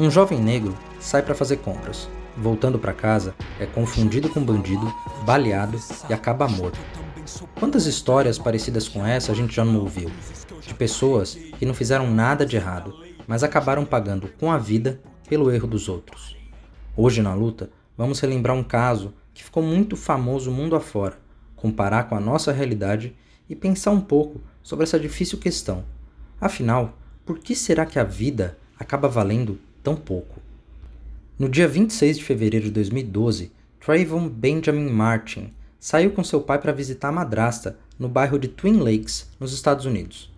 Um jovem negro sai para fazer compras. Voltando para casa, é confundido com bandido, baleado e acaba morto. Quantas histórias parecidas com essa a gente já não ouviu? De pessoas que não fizeram nada de errado, mas acabaram pagando com a vida pelo erro dos outros. Hoje na luta, vamos relembrar um caso que ficou muito famoso mundo afora, comparar com a nossa realidade e pensar um pouco sobre essa difícil questão. Afinal, por que será que a vida acaba valendo tão pouco? No dia 26 de fevereiro de 2012, Trayvon Benjamin Martin saiu com seu pai para visitar a madrasta no bairro de Twin Lakes, nos Estados Unidos.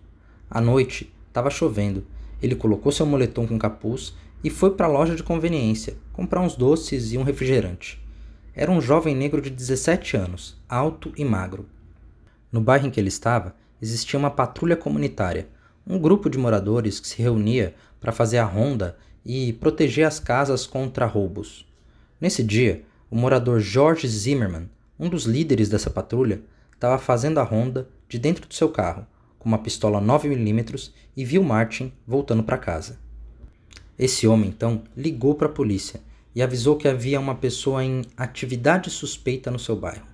À noite, estava chovendo. Ele colocou seu moletom com capuz e foi para a loja de conveniência comprar uns doces e um refrigerante. Era um jovem negro de 17 anos, alto e magro. No bairro em que ele estava, existia uma patrulha comunitária, um grupo de moradores que se reunia para fazer a ronda e proteger as casas contra roubos. Nesse dia, o morador George Zimmerman, um dos líderes dessa patrulha, estava fazendo a ronda de dentro do seu carro, com uma pistola 9mm e viu Martin voltando para casa. Esse homem então ligou para a polícia e avisou que havia uma pessoa em atividade suspeita no seu bairro.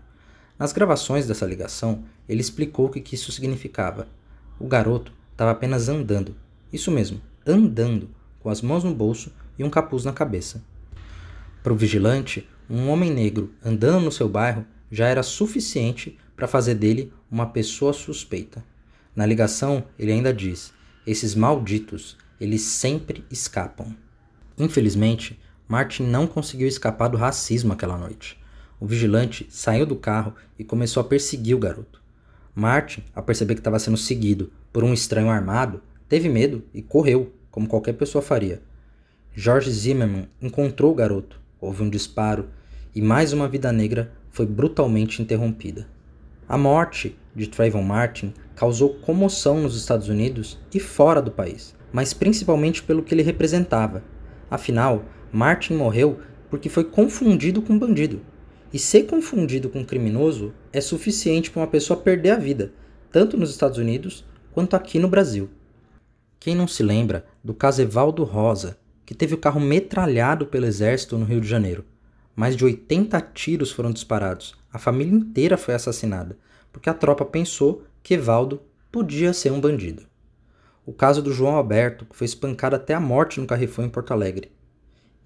Nas gravações dessa ligação, ele explicou o que isso significava. O garoto estava apenas andando, isso mesmo, andando, com as mãos no bolso e um capuz na cabeça. Para o vigilante, um homem negro andando no seu bairro já era suficiente para fazer dele uma pessoa suspeita. Na ligação, ele ainda diz: esses malditos, eles sempre escapam. Infelizmente, Martin não conseguiu escapar do racismo aquela noite. O vigilante saiu do carro e começou a perseguir o garoto. Martin, ao perceber que estava sendo seguido por um estranho armado, teve medo e correu, como qualquer pessoa faria. George Zimmerman encontrou o garoto, houve um disparo e mais uma vida negra foi brutalmente interrompida. A morte de Trayvon Martin causou comoção nos Estados Unidos e fora do país, mas principalmente pelo que ele representava. Afinal, Martin morreu porque foi confundido com bandido. E ser confundido com criminoso é suficiente para uma pessoa perder a vida, tanto nos Estados Unidos quanto aqui no Brasil. Quem não se lembra do caso Evaldo Rosa, que teve o carro metralhado pelo exército no Rio de Janeiro? Mais de 80 tiros foram disparados. A família inteira foi assassinada, porque a tropa pensou que Evaldo podia ser um bandido. O caso do João Alberto, que foi espancado até a morte no Carrefour em Porto Alegre.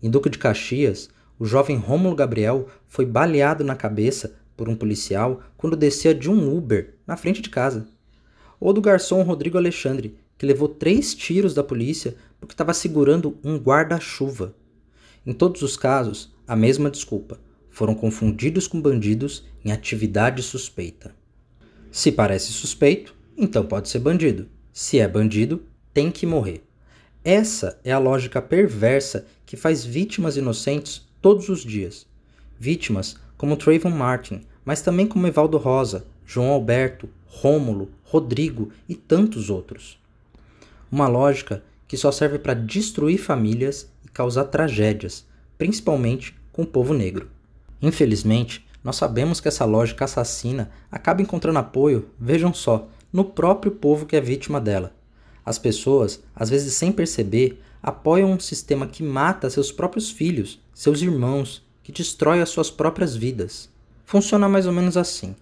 Em Duque de Caxias, o jovem Rômulo Gabriel foi baleado na cabeça por um policial quando descia de um Uber na frente de casa. Ou do garçom Rodrigo Alexandre, que levou três tiros da polícia porque estava segurando um guarda-chuva. Em todos os casos, a mesma desculpa: foram confundidos com bandidos em atividade suspeita. Se parece suspeito, então pode ser bandido. Se é bandido, tem que morrer. Essa é a lógica perversa que faz vítimas inocentes todos os dias. Vítimas como Trayvon Martin, mas também como Evaldo Rosa, João Alberto, Rômulo, Rodrigo e tantos outros. Uma lógica que só serve para destruir famílias e causar tragédias, principalmente com o povo negro. Infelizmente, nós sabemos que essa lógica assassina acaba encontrando apoio, vejam só, no próprio povo que é vítima dela. As pessoas, às vezes sem perceber, apoiam um sistema que mata seus próprios filhos, seus irmãos, que destrói as suas próprias vidas. Funciona mais ou menos assim.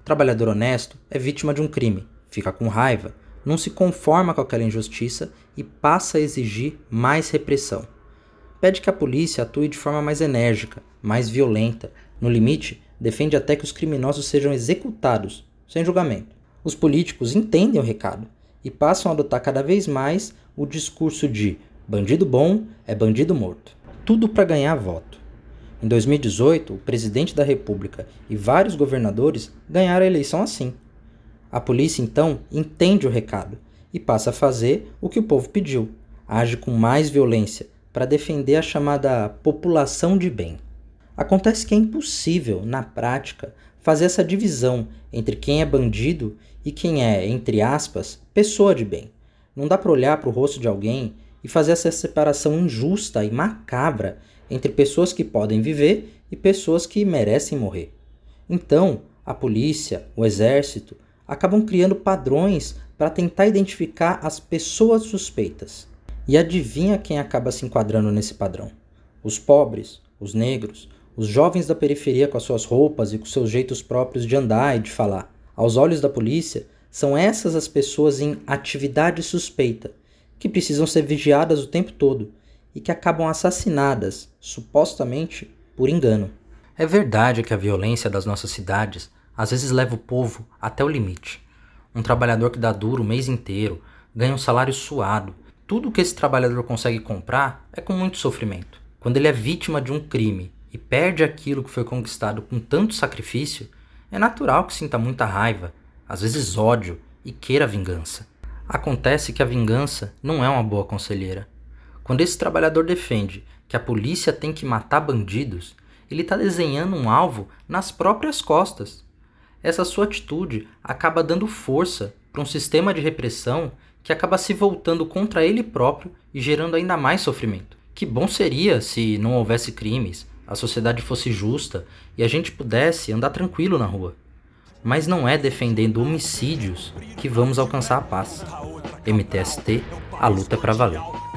O trabalhador honesto é vítima de um crime, fica com raiva, não se conforma com aquela injustiça e passa a exigir mais repressão. Pede que a polícia atue de forma mais enérgica, mais violenta, no limite, defende até que os criminosos sejam executados, sem julgamento. Os políticos entendem o recado e passam a adotar cada vez mais o discurso de bandido bom é bandido morto. Tudo para ganhar voto. Em 2018, o presidente da República e vários governadores ganharam a eleição assim. A polícia então entende o recado e passa a fazer o que o povo pediu, age com mais violência para defender a chamada população de bem. Acontece que é impossível, na prática, fazer essa divisão entre quem é bandido e quem é, entre aspas, pessoa de bem. Não dá para olhar para o rosto de alguém e fazer essa separação injusta e macabra entre pessoas que podem viver e pessoas que merecem morrer. Então, a polícia, o exército, acabam criando padrões para tentar identificar as pessoas suspeitas. E adivinha quem acaba se enquadrando nesse padrão? Os pobres, os negros, os jovens da periferia com as suas roupas e com seus jeitos próprios de andar e de falar. Aos olhos da polícia, são essas as pessoas em atividade suspeita, que precisam ser vigiadas o tempo todo e que acabam assassinadas, supostamente por engano. É verdade que a violência das nossas cidades às vezes leva o povo até o limite. Um trabalhador que dá duro o mês inteiro, ganha um salário suado, tudo que esse trabalhador consegue comprar é com muito sofrimento. Quando ele é vítima de um crime e perde aquilo que foi conquistado com tanto sacrifício, é natural que sinta muita raiva, às vezes ódio e queira vingança. Acontece que a vingança não é uma boa conselheira. Quando esse trabalhador defende que a polícia tem que matar bandidos, ele está desenhando um alvo nas próprias costas. Essa sua atitude acaba dando força para um sistema de repressão que acaba se voltando contra ele próprio e gerando ainda mais sofrimento. Que bom seria se não houvesse crimes, a sociedade fosse justa e a gente pudesse andar tranquilo na rua. Mas não é defendendo homicídios que vamos alcançar a paz. MTST, a luta para valer.